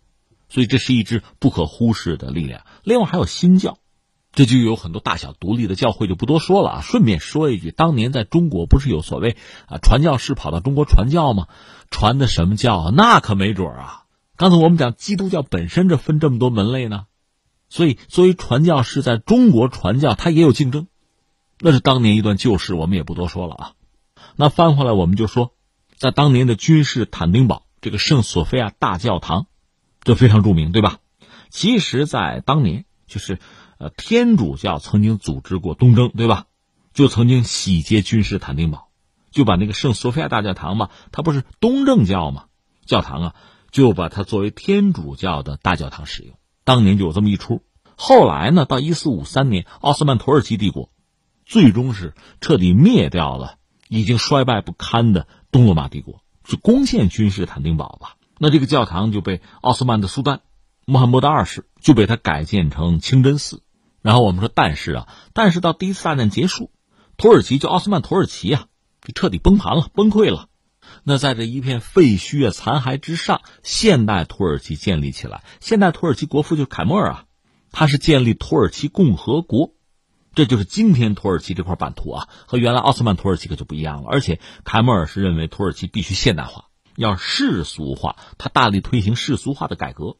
所以这是一支不可忽视的力量。另外还有新教，这就有很多大小独立的教会，就不多说了啊。顺便说一句，当年在中国不是有所谓啊传教士跑到中国传教吗？传的什么教啊？那可没准啊。刚才我们讲基督教本身这分这么多门类呢，所以作为传教士在中国传教，他也有竞争，那是当年一段旧事，我们也不多说了啊。那翻回来我们就说。在当年的君士坦丁堡这个圣索菲亚大教堂，这非常著名，对吧？其实，在当年，就是呃，天主教曾经组织过东征，对吧？就曾经洗劫君士坦丁堡，就把那个圣索菲亚大教堂嘛，它不是东正教嘛，教堂啊，就把它作为天主教的大教堂使用。当年就有这么一出。后来呢，到一四五三年，奥斯曼土耳其帝国最终是彻底灭掉了已经衰败不堪的。东罗马帝国是攻陷君士坦丁堡吧？那这个教堂就被奥斯曼的苏丹穆罕默德二世就被他改建成清真寺。然后我们说，但是啊，但是到第一次大战结束，土耳其就奥斯曼土耳其啊，就彻底崩盘了，崩溃了。那在这一片废墟啊、残骸之上，现代土耳其建立起来。现代土耳其国父就是凯末尔啊，他是建立土耳其共和国。这就是今天土耳其这块版图啊，和原来奥斯曼土耳其可就不一样了。而且凯末尔是认为土耳其必须现代化，要世俗化，他大力推行世俗化的改革。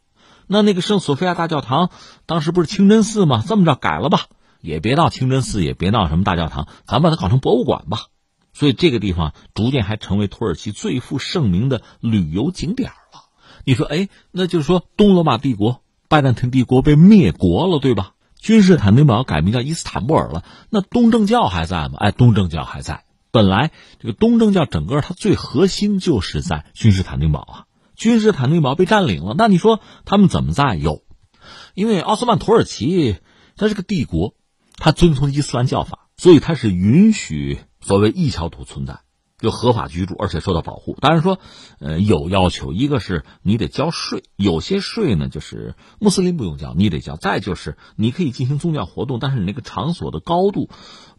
那那个圣索菲亚大教堂当时不是清真寺吗？这么着改了吧，也别闹清真寺，也别闹什么大教堂，咱把它搞成博物馆吧。所以这个地方逐渐还成为土耳其最负盛名的旅游景点了。你说，哎，那就是说东罗马帝国、拜占庭帝国被灭国了，对吧？君士坦丁堡改名叫伊斯坦布尔了，那东正教还在吗？哎，东正教还在。本来这个东正教整个它最核心就是在君士坦丁堡啊。君士坦丁堡被占领了，那你说他们怎么在？有，因为奥斯曼土耳其它是个帝国，它遵从伊斯兰教法，所以它是允许所谓异教徒存在。就合法居住，而且受到保护。当然说，呃，有要求，一个是你得交税，有些税呢就是穆斯林不用交，你得交。再就是你可以进行宗教活动，但是你那个场所的高度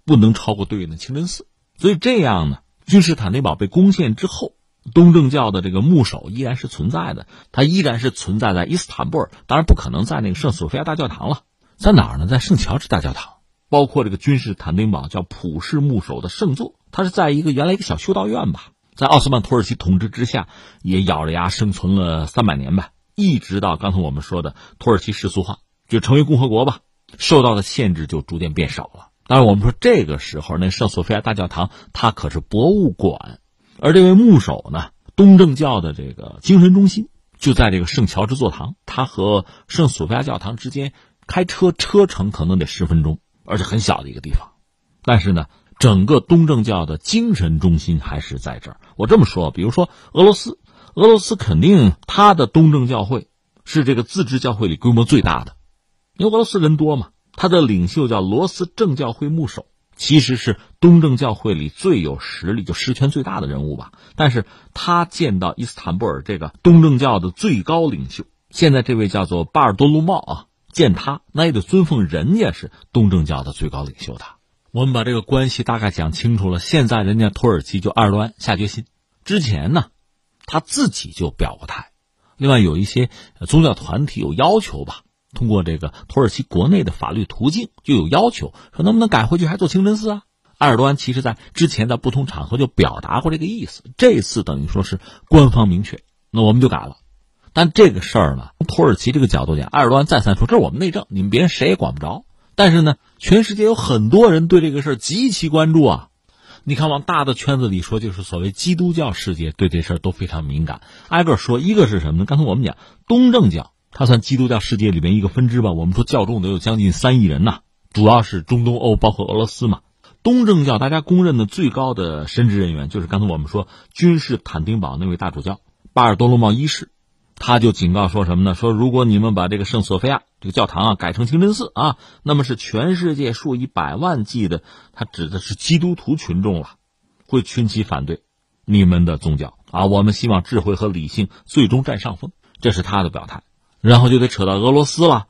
不能超过对应的清真寺。所以这样呢，君士坦丁堡被攻陷之后，东正教的这个牧首依然是存在的，它依然是存在在伊斯坦布尔，当然不可能在那个圣索菲亚大教堂了，在哪儿呢？在圣乔治大教堂。包括这个君士坦丁堡叫普世牧首的圣座，它是在一个原来一个小修道院吧，在奥斯曼土耳其统治之下，也咬着牙生存了三百年吧，一直到刚才我们说的土耳其世俗化，就成为共和国吧，受到的限制就逐渐变少了。当然，我们说这个时候那圣索菲亚大教堂它可是博物馆，而这位牧首呢，东正教的这个精神中心就在这个圣乔治座堂，它和圣索菲亚教堂之间开车车程可能得十分钟。而且很小的一个地方，但是呢，整个东正教的精神中心还是在这儿。我这么说，比如说俄罗斯，俄罗斯肯定它的东正教会是这个自治教会里规模最大的，因为俄罗斯人多嘛。他的领袖叫罗斯正教会牧首，其实是东正教会里最有实力、就实权最大的人物吧。但是他见到伊斯坦布尔这个东正教的最高领袖，现在这位叫做巴尔多鲁茂啊。见他，那也得尊奉人家是东正教的最高领袖的。我们把这个关系大概讲清楚了。现在人家土耳其就埃尔多安下决心，之前呢，他自己就表过态。另外有一些宗教团体有要求吧，通过这个土耳其国内的法律途径就有要求，说能不能改回去还做清真寺啊？埃尔多安其实在之前在不同场合就表达过这个意思，这次等于说是官方明确，那我们就改了。但这个事儿呢，从土耳其这个角度讲，埃尔多安再三说这是我们内政，你们别人谁也管不着。但是呢，全世界有很多人对这个事儿极其关注啊。你看，往大的圈子里说，就是所谓基督教世界对这事儿都非常敏感。挨个说，一个是什么呢？刚才我们讲东正教，它算基督教世界里面一个分支吧。我们说教众得有将近三亿人呐，主要是中东欧，包括俄罗斯嘛。东正教大家公认的最高的神职人员，就是刚才我们说君士坦丁堡那位大主教巴尔多罗茂一世。他就警告说什么呢？说如果你们把这个圣索菲亚这个教堂啊改成清真寺啊，那么是全世界数以百万计的，他指的是基督徒群众了，会群起反对你们的宗教啊。我们希望智慧和理性最终占上风，这是他的表态。然后就得扯到俄罗斯了，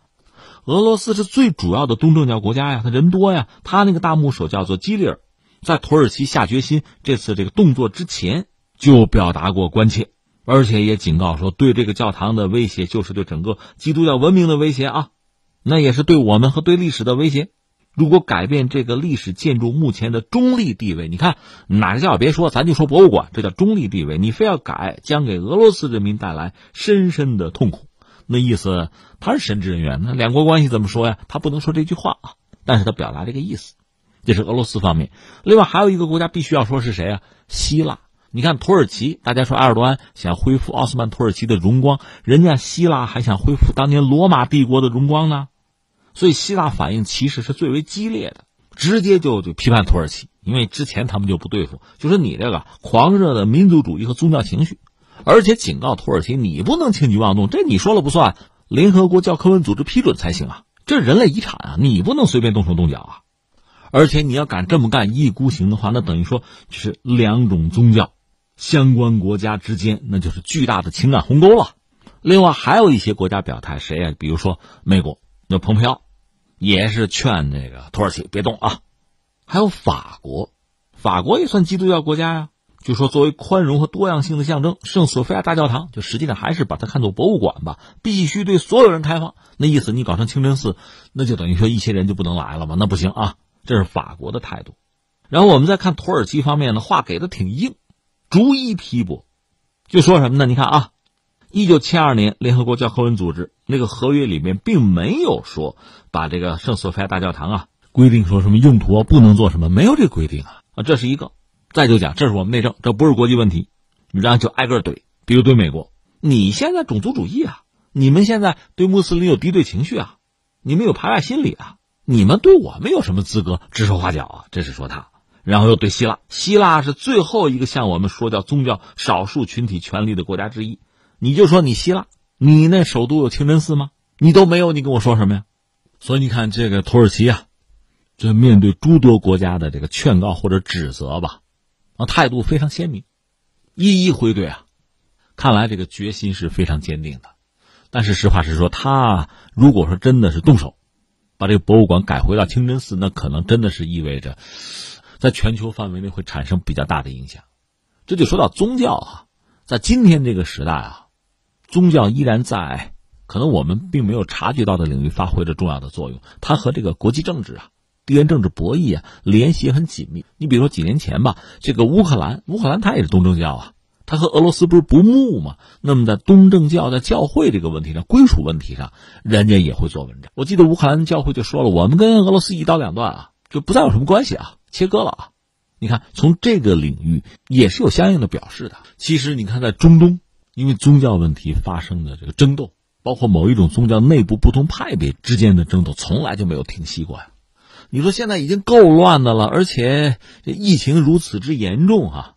俄罗斯是最主要的东正教国家呀，他人多呀。他那个大牧首叫做基里尔，在土耳其下决心这次这个动作之前。就表达过关切，而且也警告说，对这个教堂的威胁就是对整个基督教文明的威胁啊，那也是对我们和对历史的威胁。如果改变这个历史建筑目前的中立地位，你看哪个教别说，咱就说博物馆，这叫中立地位。你非要改，将给俄罗斯人民带来深深的痛苦。那意思他是神职人员，那两国关系怎么说呀？他不能说这句话啊，但是他表达这个意思。这是俄罗斯方面。另外还有一个国家必须要说是谁啊？希腊。你看土耳其，大家说埃尔多安想恢复奥斯曼土耳其的荣光，人家希腊还想恢复当年罗马帝国的荣光呢。所以希腊反应其实是最为激烈的，直接就就批判土耳其，因为之前他们就不对付，就是你这个狂热的民族主义和宗教情绪，而且警告土耳其你不能轻举妄动，这你说了不算，联合国教科文组织批准才行啊，这人类遗产啊，你不能随便动手动脚啊，而且你要敢这么干一意孤行的话，那等于说就是两种宗教相关国家之间那就是巨大的情感鸿沟了。另外还有一些国家表态，谁呀？比如说美国，那蓬佩奥。也是劝那个土耳其别动啊，还有法国，法国也算基督教国家呀。就说作为宽容和多样性的象征，圣索菲亚大教堂就实际上还是把它看作博物馆吧，必须对所有人开放。那意思你搞成清真寺，那就等于说一些人就不能来了嘛？那不行啊，这是法国的态度。然后我们再看土耳其方面的话给的挺硬，逐一批驳，就说什么呢？你看啊。一九七二年，联合国教科文组织那个合约里面并没有说把这个圣索菲亚大教堂啊规定说什么用途啊不能做什么，没有这个规定啊啊，这是一个。再就讲，这是我们内政，这不是国际问题，然后就挨个怼，比如怼美国，你现在种族主义啊，你们现在对穆斯林有敌对情绪啊，你们有排外心理啊，你们对我们有什么资格指手画脚啊？这是说他，然后又对希腊，希腊是最后一个向我们说叫宗教少数群体权利的国家之一。你就说你希腊，你那首都有清真寺吗？你都没有，你跟我说什么呀？所以你看这个土耳其啊，这面对诸多国家的这个劝告或者指责吧，啊，态度非常鲜明，一一回怼啊。看来这个决心是非常坚定的。但是实话实说，他如果说真的是动手，把这个博物馆改回到清真寺，那可能真的是意味着，在全球范围内会产生比较大的影响。这就说到宗教啊，在今天这个时代啊。宗教依然在可能我们并没有察觉到的领域发挥着重要的作用。它和这个国际政治啊、地缘政治博弈啊联系很紧密。你比如说几年前吧，这个乌克兰，乌克兰它也是东正教啊，它和俄罗斯不是不睦吗？那么在东正教在教会这个问题上、归属问题上，人家也会做文章。我记得乌克兰教会就说了，我们跟俄罗斯一刀两断啊，就不再有什么关系啊，切割了啊。你看，从这个领域也是有相应的表示的。其实你看，在中东。因为宗教问题发生的这个争斗，包括某一种宗教内部不同派别之间的争斗，从来就没有停息过呀。你说现在已经够乱的了，而且这疫情如此之严重啊，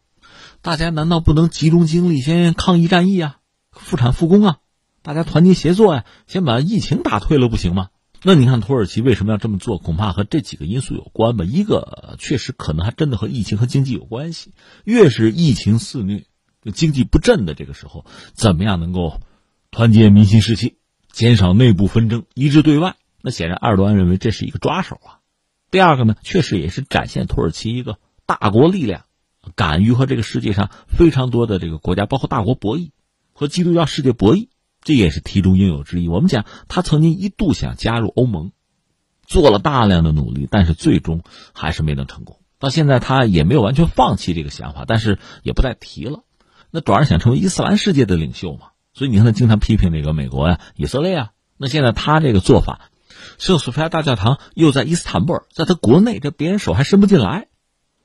大家难道不能集中精力先抗疫战役啊，复产复工啊？大家团结协作呀，先把疫情打退了不行吗？那你看土耳其为什么要这么做？恐怕和这几个因素有关吧。一个确实可能还真的和疫情和经济有关系，越是疫情肆虐。经济不振的这个时候，怎么样能够团结民心士气，减少内部纷争，一致对外？那显然，埃尔多安认为这是一个抓手啊。第二个呢，确实也是展现土耳其一个大国力量，敢于和这个世界上非常多的这个国家，包括大国博弈，和基督教世界博弈，这也是题中应有之意。我们讲，他曾经一度想加入欧盟，做了大量的努力，但是最终还是没能成功。到现在，他也没有完全放弃这个想法，但是也不再提了。那转而想成为伊斯兰世界的领袖嘛，所以你看他经常批评那个美国呀、以色列啊。那现在他这个做法，圣索菲亚大教堂又在伊斯坦布尔，在他国内，这别人手还伸不进来，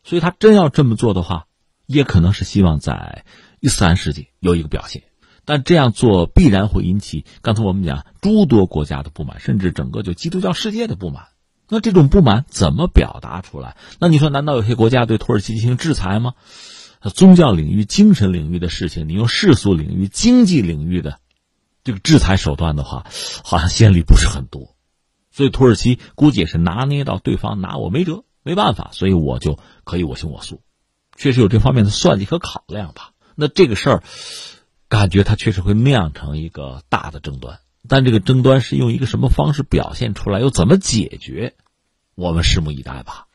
所以他真要这么做的话，也可能是希望在伊斯兰世界有一个表现。但这样做必然会引起刚才我们讲诸多国家的不满，甚至整个就基督教世界的不满。那这种不满怎么表达出来？那你说，难道有些国家对土耳其进行制裁吗？宗教领域、精神领域的事情，你用世俗领域、经济领域的这个制裁手段的话，好像先例不是很多。所以土耳其估计也是拿捏到对方拿我没辙，没办法，所以我就可以我行我素，确实有这方面的算计和考量吧。那这个事儿，感觉它确实会酿成一个大的争端，但这个争端是用一个什么方式表现出来，又怎么解决，我们拭目以待吧。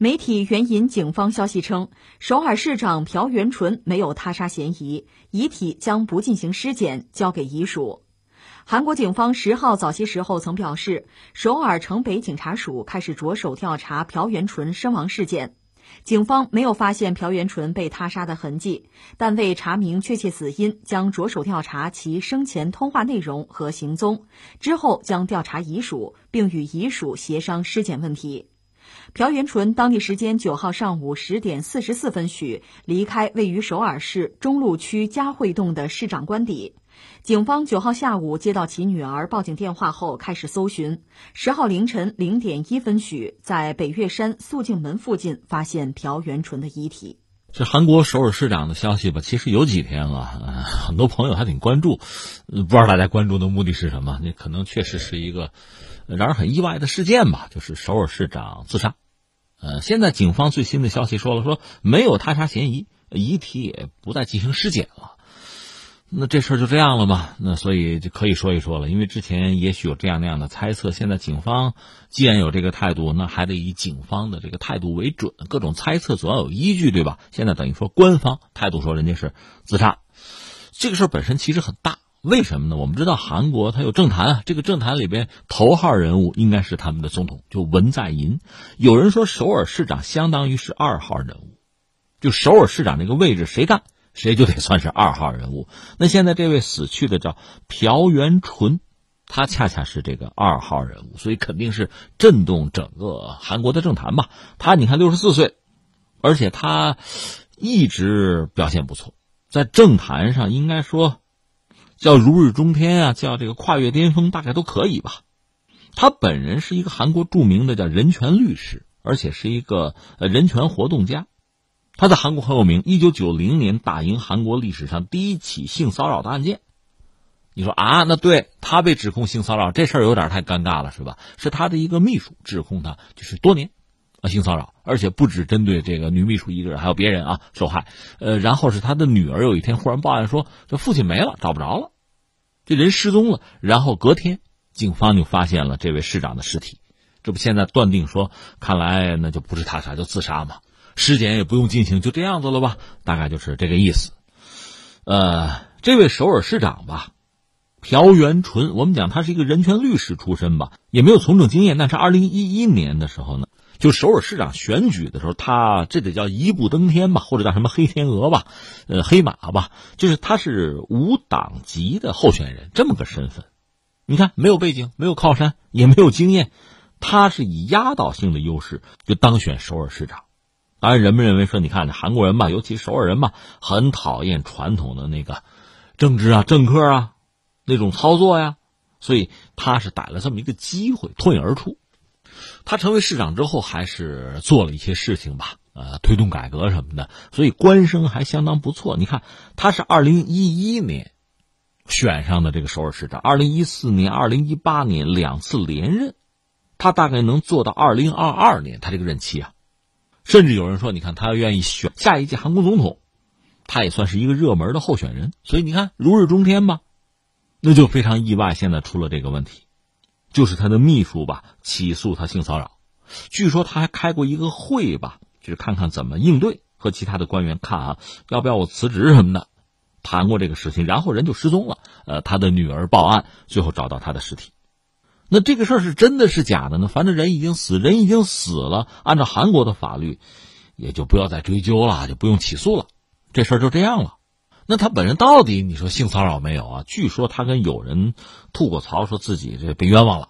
媒体援引警方消息称，首尔市长朴元淳没有他杀嫌疑，遗体将不进行尸检，交给遗属。韩国警方十号早些时候曾表示，首尔城北警察署开始着手调查朴元淳身亡事件。警方没有发现朴元淳被他杀的痕迹，但为查明确切死因，将着手调查其生前通话内容和行踪。之后将调查遗属，并与遗属协商尸检问题。朴元淳当地时间九号上午十点四十四分许离开位于首尔市中路区嘉惠洞的市长官邸。警方九号下午接到其女儿报警电话后，开始搜寻。十号凌晨零点一分许，在北岳山肃静门附近发现朴元淳的遗体。这韩国首尔市长的消息吧，其实有几天了，很多朋友还挺关注。不知道大家关注的目的是什么？那可能确实是一个然而很意外的事件吧，就是首尔市长自杀。呃，现在警方最新的消息说了，说没有他杀嫌疑，遗体也不再进行尸检了。那这事儿就这样了嘛？那所以就可以说一说了，因为之前也许有这样那样的猜测，现在警方既然有这个态度，那还得以警方的这个态度为准，各种猜测总要有依据，对吧？现在等于说官方态度说人家是自杀，这个事儿本身其实很大，为什么呢？我们知道韩国它有政坛啊，这个政坛里边头号人物应该是他们的总统，就文在寅。有人说首尔市长相当于是二号人物，就首尔市长这个位置谁干？谁就得算是二号人物。那现在这位死去的叫朴元淳，他恰恰是这个二号人物，所以肯定是震动整个韩国的政坛吧。他你看六十四岁，而且他一直表现不错，在政坛上应该说叫如日中天啊，叫这个跨越巅峰，大概都可以吧。他本人是一个韩国著名的叫人权律师，而且是一个呃人权活动家。他在韩国很有名，一九九零年打赢韩国历史上第一起性骚扰的案件。你说啊，那对他被指控性骚扰这事儿有点太尴尬了，是吧？是他的一个秘书指控他，就是多年啊性骚扰，而且不止针对这个女秘书一个人，还有别人啊受害。呃，然后是他的女儿有一天忽然报案说，这父亲没了，找不着了，这人失踪了。然后隔天，警方就发现了这位市长的尸体。这不现在断定说，看来那就不是他杀，就自杀嘛。尸检也不用进行，就这样子了吧？大概就是这个意思。呃，这位首尔市长吧，朴元淳，我们讲他是一个人权律师出身吧，也没有从政经验。但是二零一一年的时候呢，就首尔市长选举的时候，他这得叫一步登天吧，或者叫什么黑天鹅吧，呃，黑马吧，就是他是无党籍的候选人这么个身份。你看，没有背景，没有靠山，也没有经验，他是以压倒性的优势就当选首尔市长。当然，人们认为说，你看韩国人吧，尤其首尔人吧，很讨厌传统的那个政治啊、政客啊那种操作呀，所以他是逮了这么一个机会脱颖而出。他成为市长之后，还是做了一些事情吧，呃，推动改革什么的，所以官声还相当不错。你看，他是二零一一年选上的这个首尔市长，二零一四年、二零一八年两次连任，他大概能做到二零二二年，他这个任期啊。甚至有人说，你看他要愿意选下一届韩国总统，他也算是一个热门的候选人。所以你看如日中天吧，那就非常意外。现在出了这个问题，就是他的秘书吧起诉他性骚扰，据说他还开过一个会吧，就是看看怎么应对，和其他的官员看啊要不要我辞职什么的，谈过这个事情，然后人就失踪了。呃，他的女儿报案，最后找到他的尸体。那这个事儿是真的是假的呢？反正人已经死，人已经死了。按照韩国的法律，也就不要再追究了，就不用起诉了。这事儿就这样了。那他本人到底你说性骚扰没有啊？据说他跟有人吐过槽，说自己这被冤枉了。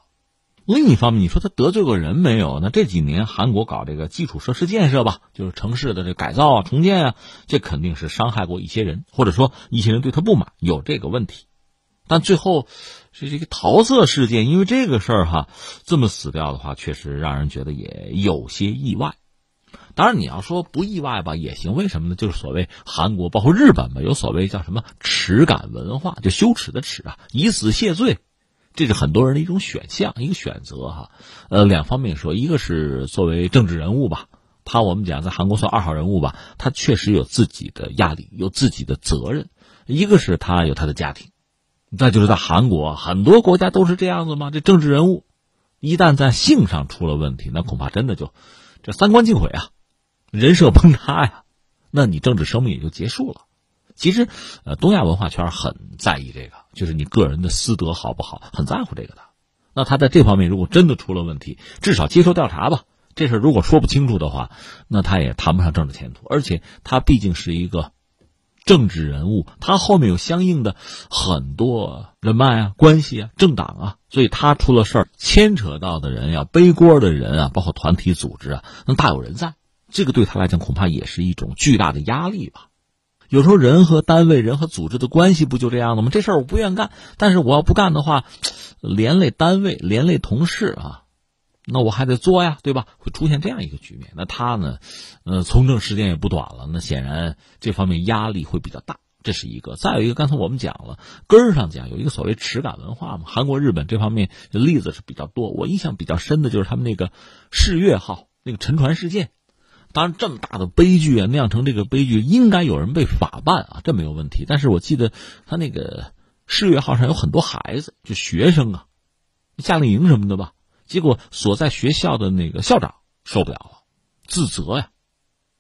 另一方面，你说他得罪过人没有？那这几年韩国搞这个基础设施建设吧，就是城市的这改造啊、重建啊，这肯定是伤害过一些人，或者说一些人对他不满，有这个问题。但最后，这是一个桃色事件，因为这个事儿哈，这么死掉的话，确实让人觉得也有些意外。当然，你要说不意外吧，也行。为什么呢？就是所谓韩国，包括日本吧，有所谓叫什么耻感文化，就羞耻的耻啊，以死谢罪，这是很多人的一种选项，一个选择哈。呃，两方面说，一个是作为政治人物吧，他我们讲在韩国算二号人物吧，他确实有自己的压力，有自己的责任；一个是他有他的家庭。再就是在韩国，很多国家都是这样子吗？这政治人物，一旦在性上出了问题，那恐怕真的就，这三观尽毁啊，人设崩塌呀，那你政治生命也就结束了。其实，呃，东亚文化圈很在意这个，就是你个人的私德好不好，很在乎这个的。那他在这方面如果真的出了问题，至少接受调查吧。这事如果说不清楚的话，那他也谈不上政治前途。而且他毕竟是一个政治人物，他后面有相应的很多人脉啊、关系啊、政党啊，所以他出了事儿，牵扯到的人呀、背锅的人啊，包括团体组织啊，那大有人在。这个对他来讲，恐怕也是一种巨大的压力吧。有时候人和单位、人和组织的关系不就这样的吗？这事儿我不愿干，但是我要不干的话，连累单位、连累同事啊，那我还得做呀，对吧？会出现这样一个局面。那他呢，呃，从政时间也不短了，那显然这方面压力会比较大，这是一个。再有一个，刚才我们讲了，根儿上讲有一个所谓耻感文化嘛，韩国、日本这方面的例子是比较多。我印象比较深的就是他们那个世越号那个沉船事件。当然，这么大的悲剧啊，酿成这个悲剧，应该有人被法办啊，这没有问题。但是我记得他那个世越号上有很多孩子，就学生啊，夏令营什么的吧。结果所在学校的那个校长受不了了，自责呀，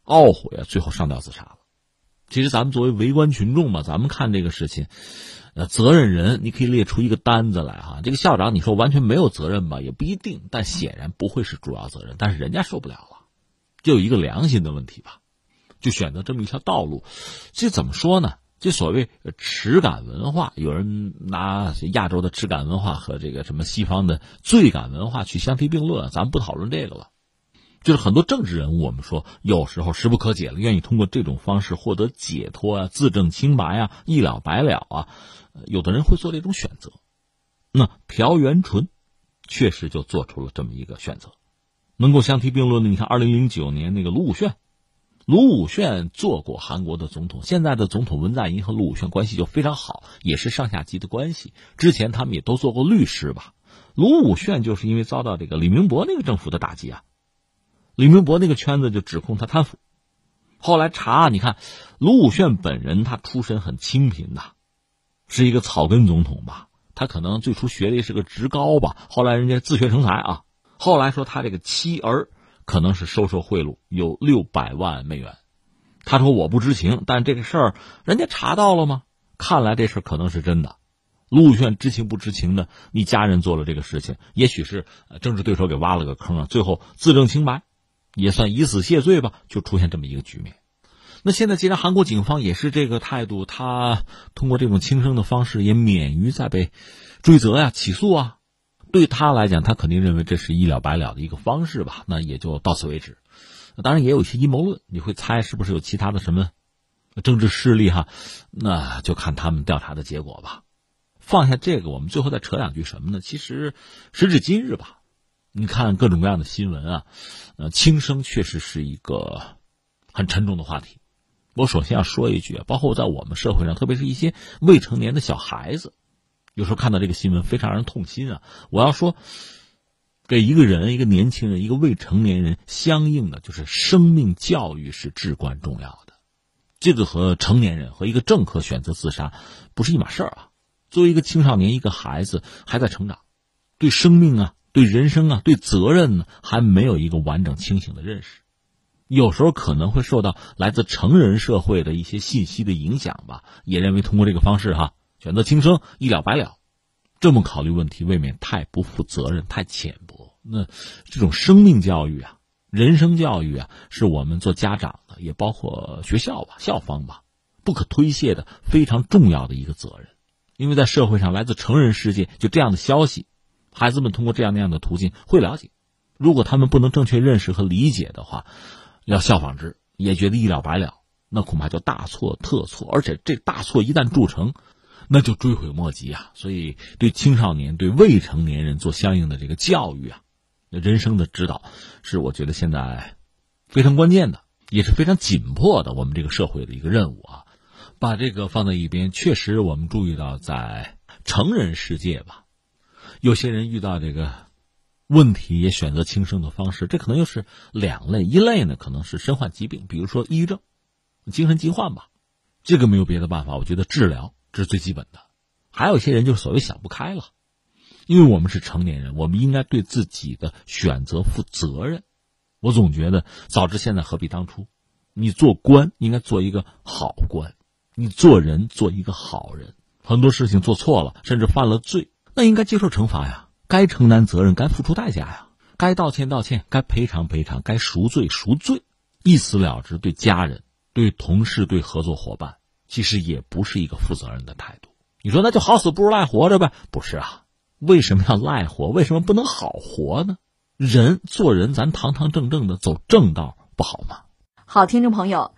懊悔啊，最后上吊自杀了。其实咱们作为围观群众嘛，咱们看这个事情，呃，责任人你可以列出一个单子来哈。这个校长你说完全没有责任吧，也不一定，但显然不会是主要责任。但是人家受不了了。就有一个良心的问题吧，就选择这么一条道路，这怎么说呢？这所谓耻感文化，有人拿亚洲的耻感文化和这个什么西方的罪感文化去相提并论，咱们不讨论这个了。就是很多政治人物，我们说有时候时不可解了，愿意通过这种方式获得解脱啊、自证清白啊、一了百了啊，有的人会做这种选择。那朴元淳确实就做出了这么一个选择。能够相提并论的，你看，二零零九年那个卢武铉，卢武铉做过韩国的总统，现在的总统文在寅和卢武铉关系就非常好，也是上下级的关系。之前他们也都做过律师吧？卢武铉就是因为遭到这个李明博那个政府的打击啊，李明博那个圈子就指控他贪腐。后来查，你看，卢武铉本人他出身很清贫的，是一个草根总统吧？他可能最初学历是个职高吧，后来人家自学成才啊。后来说他这个妻儿可能是收受贿赂，有六百万美元。他说我不知情，但这个事儿人家查到了吗？看来这事可能是真的。陆炫知情不知情的，你家人做了这个事情，也许是政治对手给挖了个坑啊。最后自证清白，也算以死谢罪吧，就出现这么一个局面。那现在既然韩国警方也是这个态度，他通过这种轻生的方式也免于再被追责呀、起诉啊。对他来讲，他肯定认为这是一了百了的一个方式吧？那也就到此为止。当然，也有一些阴谋论，你会猜是不是有其他的什么政治势力哈？那就看他们调查的结果吧。放下这个，我们最后再扯两句什么呢？其实时至今日吧，你看各种各样的新闻啊，呃，轻生确实是一个很沉重的话题。我首先要说一句，包括在我们社会上，特别是一些未成年的小孩子。有时候看到这个新闻非常让人痛心啊！我要说，给一个人、一个年轻人、一个未成年人相应的就是生命教育是至关重要的。这个和成年人和一个政客选择自杀不是一码事儿啊！作为一个青少年、一个孩子还在成长，对生命啊、对人生啊、对责任呢，还没有一个完整清醒的认识，有时候可能会受到来自成人社会的一些信息的影响吧，也认为通过这个方式哈。选择轻生，一了百了，这么考虑问题，未免太不负责任，太浅薄。那这种生命教育啊，人生教育啊，是我们做家长的，也包括学校吧、校方吧，不可推卸的非常重要的一个责任。因为在社会上，来自成人世界就这样的消息，孩子们通过这样那样的途径会了解。如果他们不能正确认识和理解的话，要效仿之，也觉得一了百了，那恐怕就大错特错。而且这大错一旦铸成，那就追悔莫及啊！所以，对青少年、对未成年人做相应的这个教育啊，人生的指导，是我觉得现在非常关键的，也是非常紧迫的。我们这个社会的一个任务啊，把这个放在一边。确实，我们注意到，在成人世界吧，有些人遇到这个问题也选择轻生的方式，这可能又是两类。一类呢，可能是身患疾病，比如说抑郁症、精神疾患吧，这个没有别的办法，我觉得治疗。这是最基本的，还有一些人就是所谓想不开了，因为我们是成年人，我们应该对自己的选择负责任。我总觉得早知现在何必当初。你做官应该做一个好官，你做人做一个好人。很多事情做错了，甚至犯了罪，那应该接受惩罚呀，该承担责任，该付出代价呀，该道歉道歉，该赔偿赔偿，该赎罪赎罪，一死了之。对家人、对同事、对合作伙伴，其实也不是一个负责任的态度。你说那就好死不如赖活着呗？不是啊，为什么要赖活？为什么不能好活呢？人做人，咱堂堂正正的走正道，不好吗？好，听众朋友，